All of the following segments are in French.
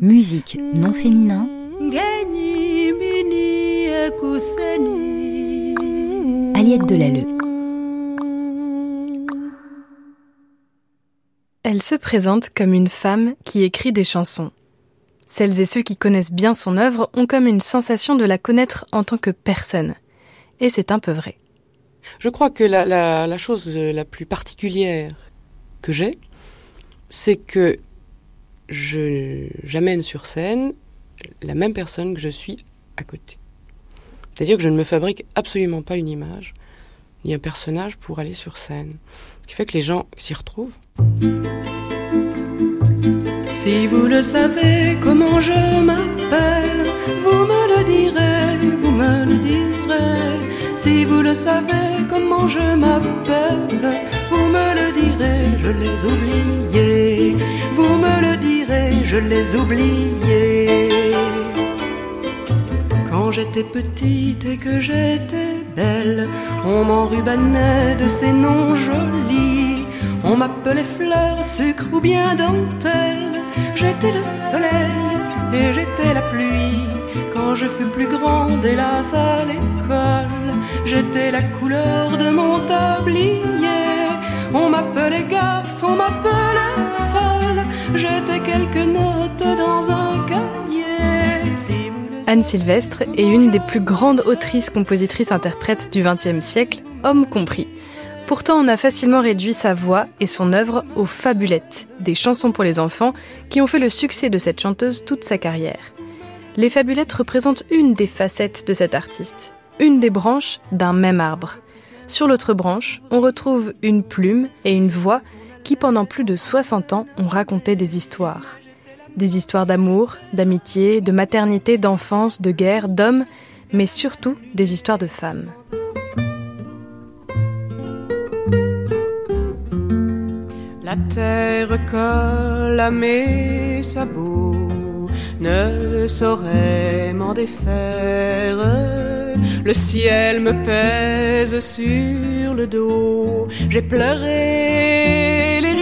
Musique non féminin. Aliette Delalleux. Elle se présente comme une femme qui écrit des chansons. Celles et ceux qui connaissent bien son œuvre ont comme une sensation de la connaître en tant que personne. Et c'est un peu vrai. Je crois que la, la chose la plus particulière que j'ai, c'est que j'amène sur scène la même personne que je suis à côté. C'est-à-dire que je ne me fabrique absolument pas une image ni un personnage pour aller sur scène. Ce qui fait que les gens s'y retrouvent. Si vous le savez comment je m'appelle, vous me le direz, vous me le direz. Si vous le savez comment je m'appelle, vous me le direz, je l'ai oublié. Je l'ai oublié. Quand j'étais petite et que j'étais belle, on m'enrubanait de ces noms jolis. On m'appelait fleur, sucre ou bien dentelle. J'étais le soleil et j'étais la pluie. Quand je fus plus grande, hélas à l'école, j'étais la couleur de mon tablier. On m'appelait garce, on m'appelait Anne Sylvestre est une des plus grandes autrices, compositrices, interprètes du XXe siècle, homme compris. Pourtant, on a facilement réduit sa voix et son œuvre aux fabulettes, des chansons pour les enfants qui ont fait le succès de cette chanteuse toute sa carrière. Les fabulettes représentent une des facettes de cet artiste, une des branches d'un même arbre. Sur l'autre branche, on retrouve une plume et une voix qui, pendant plus de 60 ans, ont raconté des histoires. Des histoires d'amour, d'amitié, de maternité, d'enfance, de guerre, d'hommes, mais surtout des histoires de femmes. La terre colle à mes sabots, ne saurait m'en défaire. Le ciel me pèse sur le dos, j'ai pleuré les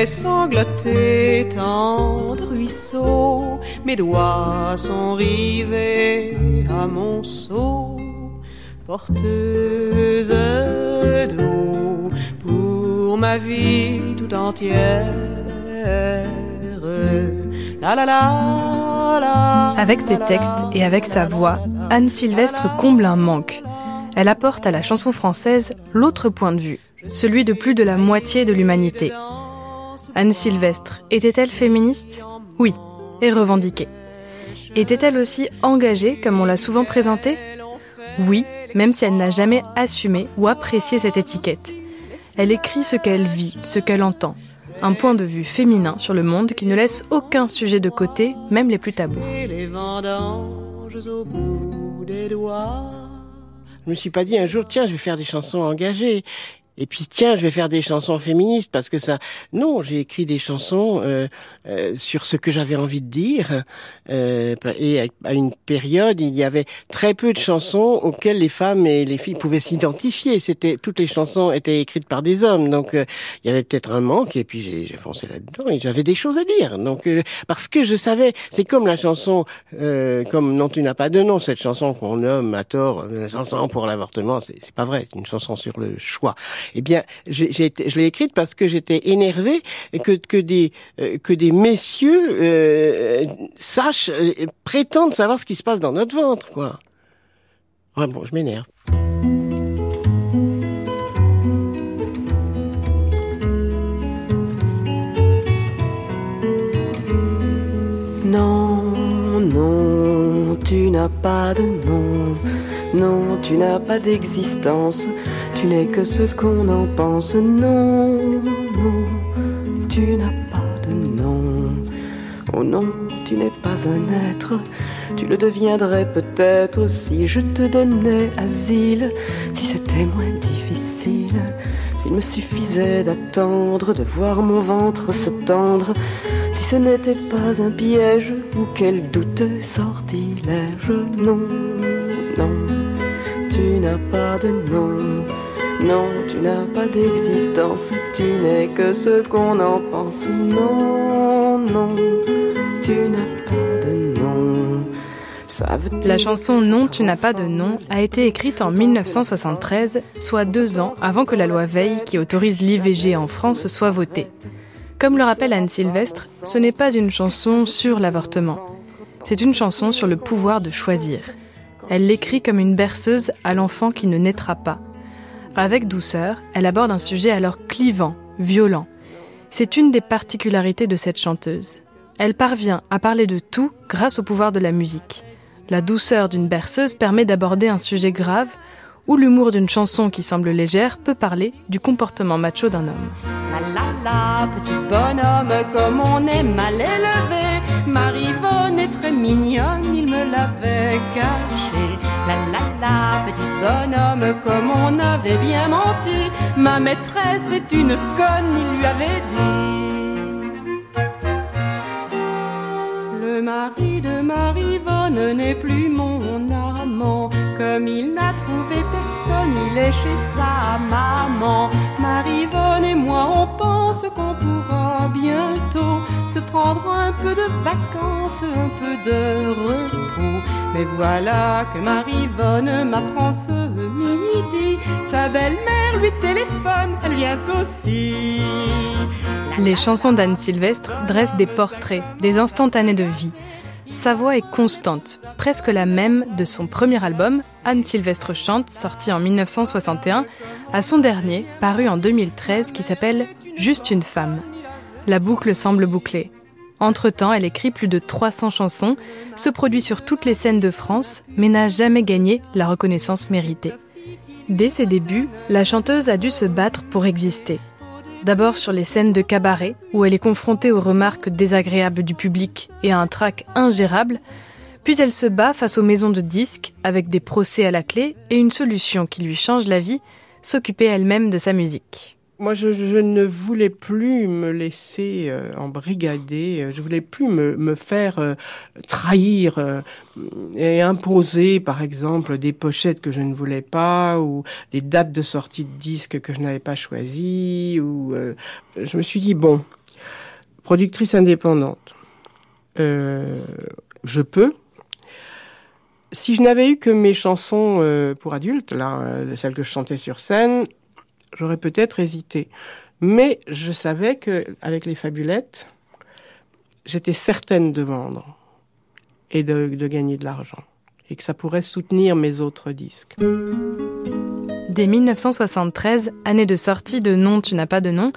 j'ai sangloté tant de ruisseaux, mes doigts sont rivés à mon seau, porteuse d'eau pour ma vie tout entière. La la la, avec ses textes et avec sa voix, Anne Sylvestre comble un manque. Elle apporte à la chanson française l'autre point de vue, celui de plus de la moitié de l'humanité. Anne Sylvestre était-elle féministe? Oui, et revendiquée. Était-elle aussi engagée comme on l'a souvent présentée Oui, même si elle n'a jamais assumé ou apprécié cette étiquette. Elle écrit ce qu'elle vit, ce qu'elle entend. Un point de vue féminin sur le monde qui ne laisse aucun sujet de côté, même les plus tabous. Je me suis pas dit un jour, tiens, je vais faire des chansons engagées. Et puis tiens, je vais faire des chansons féministes parce que ça. Non, j'ai écrit des chansons euh, euh, sur ce que j'avais envie de dire. Euh, et à une période, il y avait très peu de chansons auxquelles les femmes et les filles pouvaient s'identifier. C'était toutes les chansons étaient écrites par des hommes, donc euh, il y avait peut-être un manque. Et puis j'ai foncé là-dedans et j'avais des choses à dire. Donc euh, parce que je savais, c'est comme la chanson, comme non tu n'as pas de nom, cette chanson qu'on nomme à tort, la chanson pour l'avortement, c'est pas vrai. C'est une chanson sur le choix eh bien, je l'ai écrite parce que j'étais énervé que, que des euh, que des messieurs euh, sachent, euh, prétendent savoir ce qui se passe dans notre ventre, quoi. Ouais, bon, je m'énerve. Non, non, tu n'as pas de nom. Non, tu n'as pas d'existence tu n'es que ce qu'on en pense. Non, non, tu n'as pas de nom. Oh non, tu n'es pas un être, tu le deviendrais peut-être si je te donnais asile, si c'était moins difficile, s'il me suffisait d'attendre, de voir mon ventre se tendre, si ce n'était pas un piège ou quel douteux sortilège. Non, non, tu n'as pas de nom. Non, tu n'as pas d'existence, tu n'es que ce qu'on en pense. Non, non, tu n'as pas de nom. La chanson Non, tu n'as pas de nom a été écrite en 1973, soit deux ans avant que la loi Veil qui autorise l'IVG en France soit votée. Comme le rappelle Anne Sylvestre, ce n'est pas une chanson sur l'avortement. C'est une chanson sur le pouvoir de choisir. Elle l'écrit comme une berceuse à l'enfant qui ne naîtra pas. Avec douceur, elle aborde un sujet alors clivant, violent. C'est une des particularités de cette chanteuse. Elle parvient à parler de tout grâce au pouvoir de la musique. La douceur d'une berceuse permet d'aborder un sujet grave ou l'humour d'une chanson qui semble légère peut parler du comportement macho d'un homme. La la la, petit bonhomme, comme on est mal élevé. Est très mignonne, il me l'avait caché. La la la, petit bonhomme, comme on avait bien menti. Ma maîtresse est une conne, il lui avait dit. Le mari de Marivonne n'est plus mon amant. Comme il n'a trouvé personne, il est chez sa maman. Marivonne et moi, on pense qu'on pourra bientôt se prendre un peu de vacances, un peu de repos. Mais voilà que Marivonne m'apprend ce midi. Sa belle-mère lui téléphone, elle vient aussi. Les chansons d'Anne Sylvestre dressent des portraits, des instantanés de vie. Sa voix est constante, presque la même de son premier album, Anne Sylvestre chante, sorti en 1961, à son dernier, paru en 2013, qui s'appelle Juste une femme. La boucle semble bouclée. Entre-temps, elle écrit plus de 300 chansons, se produit sur toutes les scènes de France, mais n'a jamais gagné la reconnaissance méritée. Dès ses débuts, la chanteuse a dû se battre pour exister. D'abord sur les scènes de cabaret, où elle est confrontée aux remarques désagréables du public et à un trac ingérable, puis elle se bat face aux maisons de disques, avec des procès à la clé et une solution qui lui change la vie, s'occuper elle-même de sa musique. Moi, je, ne voulais plus me laisser euh, embrigader, je voulais plus me, faire euh, trahir euh, et imposer, par exemple, des pochettes que je ne voulais pas ou des dates de sortie de disques que je n'avais pas choisies. Ou je me suis dit bon, productrice indépendante, je peux. Si je n'avais eu que mes chansons pour adultes, là, celles que je chantais sur scène, j'aurais peut-être hésité. Mais je savais qu'avec les fabulettes, j'étais certaine de vendre et de, de gagner de l'argent et que ça pourrait soutenir mes autres disques. Dès 1973, année de sortie de Non, tu n'as pas de nom,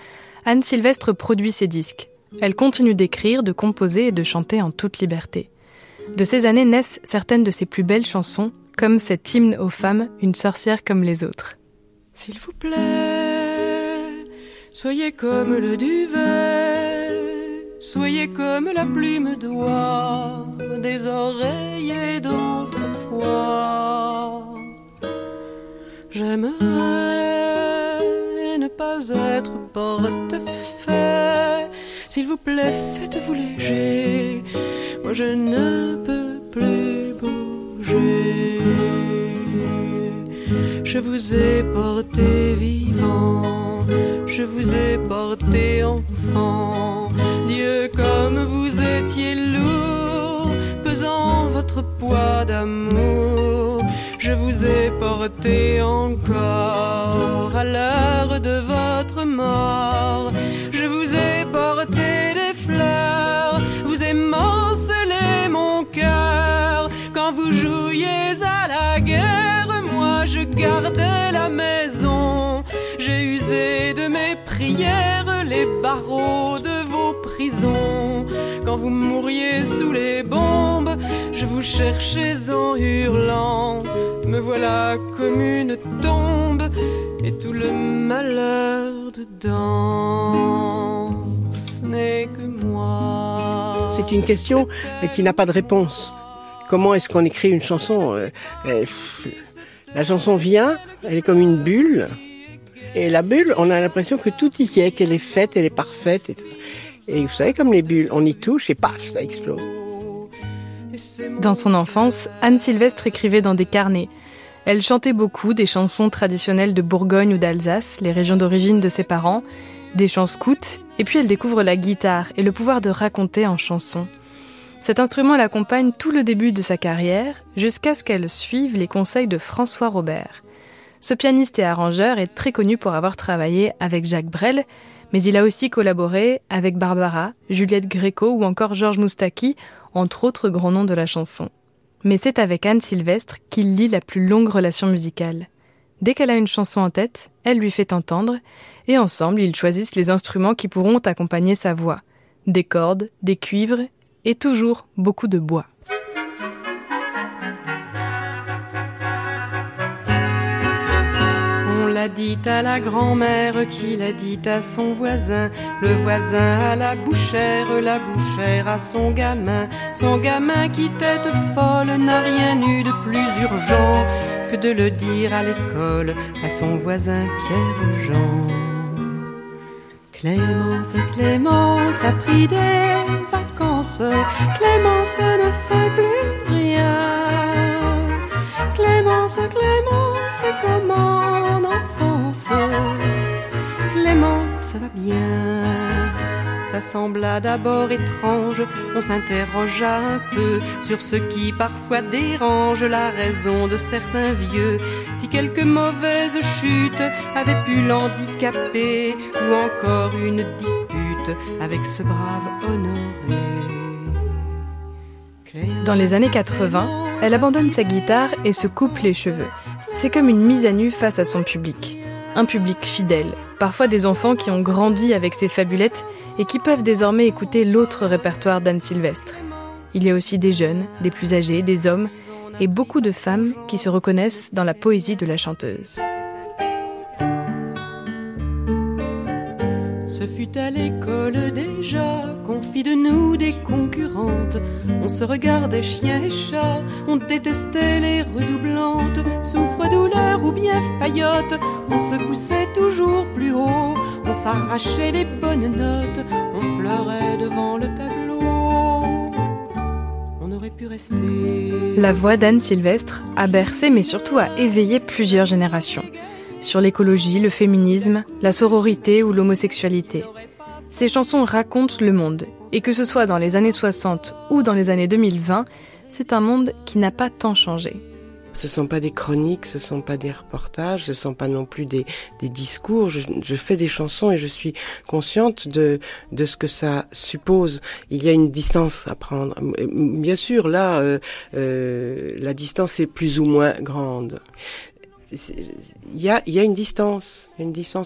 Anne Sylvestre produit ses disques. Elle continue d'écrire, de composer et de chanter en toute liberté. De ces années naissent certaines de ses plus belles chansons, comme cet hymne aux femmes, Une sorcière comme les autres. S'il vous plaît, soyez comme le duvet, soyez comme la plume d'oie des oreillers d'autrefois. J'aimerais ne pas être porte-fait. S'il vous plaît, faites-vous léger. Moi, je ne peux plus bouger. Je vous ai porté vivant, je vous ai porté enfant. Dieu, comme vous étiez lourd, pesant votre poids d'amour. Je vous ai porté encore à l'heure de votre mort. Vous mouriez sous les bombes, je vous cherchais en hurlant. Me voilà comme une tombe et tout le malheur dedans. N'est que moi. C'est une question qui n'a pas de réponse. Comment est-ce qu'on écrit une chanson euh, euh, La chanson vient, elle est comme une bulle. Et la bulle, on a l'impression que tout y est, qu'elle est faite, elle est parfaite. Et vous savez, comme les bulles, on y touche et paf, ça explose. Dans son enfance, Anne Sylvestre écrivait dans des carnets. Elle chantait beaucoup des chansons traditionnelles de Bourgogne ou d'Alsace, les régions d'origine de ses parents, des chants scouts, et puis elle découvre la guitare et le pouvoir de raconter en chanson. Cet instrument l'accompagne tout le début de sa carrière, jusqu'à ce qu'elle suive les conseils de François Robert. Ce pianiste et arrangeur est très connu pour avoir travaillé avec Jacques Brel, mais il a aussi collaboré avec Barbara, Juliette Gréco ou encore Georges Moustaki, entre autres grands noms de la chanson. Mais c'est avec Anne Sylvestre qu'il lit la plus longue relation musicale. Dès qu'elle a une chanson en tête, elle lui fait entendre, et ensemble ils choisissent les instruments qui pourront accompagner sa voix. Des cordes, des cuivres, et toujours beaucoup de bois. L'a dit à la grand-mère qui l'a dit à son voisin, le voisin à la bouchère, la bouchère à son gamin, son gamin qui tête folle n'a rien eu de plus urgent que de le dire à l'école à son voisin Pierre Jean. Clémence, Clémence a pris des vacances, Clémence ne fait plus rien. Clémence, Clémence, comment en enfance Clémence va bien. Ça sembla d'abord étrange, on s'interrogea un peu sur ce qui parfois dérange la raison de certains vieux. Si quelques mauvaises chutes avaient pu l'handicaper, ou encore une dispute avec ce brave honoré. Dans les années 80, elle abandonne sa guitare et se coupe les cheveux. C'est comme une mise à nu face à son public. Un public fidèle, parfois des enfants qui ont grandi avec ses fabulettes et qui peuvent désormais écouter l'autre répertoire d'Anne Sylvestre. Il y a aussi des jeunes, des plus âgés, des hommes et beaucoup de femmes qui se reconnaissent dans la poésie de la chanteuse. Ce fut à l'école déjà qu'on fit de nous des concurrentes. On se regardait chien et chat, on détestait les redoublantes. Souffre, douleur ou bien faillotte, on se poussait toujours plus haut. On s'arrachait les bonnes notes, on pleurait devant le tableau. On aurait pu rester. La voix d'Anne Sylvestre a bercé mais surtout a éveillé plusieurs générations sur l'écologie, le féminisme, la sororité ou l'homosexualité. Ces chansons racontent le monde, et que ce soit dans les années 60 ou dans les années 2020, c'est un monde qui n'a pas tant changé. Ce ne sont pas des chroniques, ce ne sont pas des reportages, ce ne sont pas non plus des, discours. Je, fais des chansons et je suis consciente de, de ce que ça suppose. Il y a une distance à prendre. Bien sûr, là, euh, euh, la distance est plus ou moins grande il y a, une distance,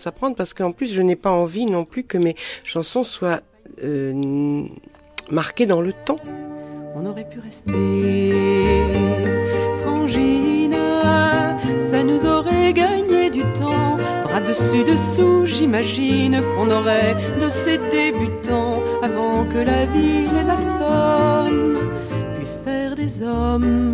à prendre parce qu'en plus je n'ai pas envie non plus que mes chansons soient euh, marquées dans le temps. On aurait pu rester frangina, ça nous aurait gagné du temps. Bras dessus dessous, j'imagine qu'on aurait de ces débutants avant que la vie les assomme, puis faire des hommes,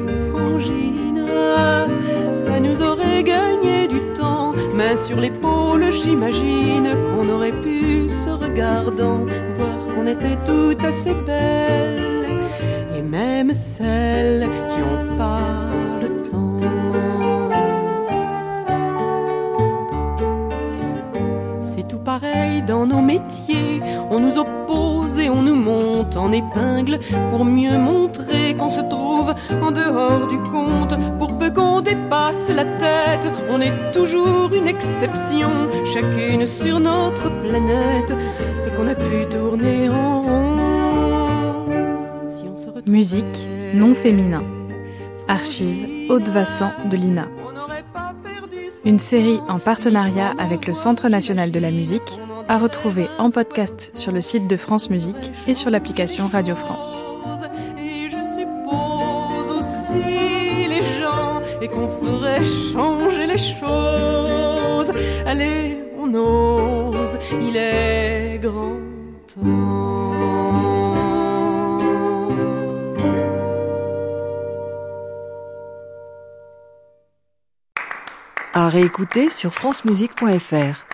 sur l'épaule, j'imagine qu'on aurait pu, se regardant, voir qu'on était toutes assez belles. Et même celles qui ont pas dans nos métiers. On nous oppose et on nous monte en épingle pour mieux montrer qu'on se trouve en dehors du compte. Pour peu qu'on dépasse la tête, on est toujours une exception, chacune sur notre planète. Ce qu'on a pu tourner en rond Musique, non féminin. Archive Haute Vassan de l'INA. Une série en partenariat avec le Centre national de la musique à retrouver en podcast sur le site de France Musique et sur l'application Radio France. Et je suppose aussi les gens et qu'on ferait changer les choses. Allez, on ose, il est grand temps. À réécouter sur francemusique.fr.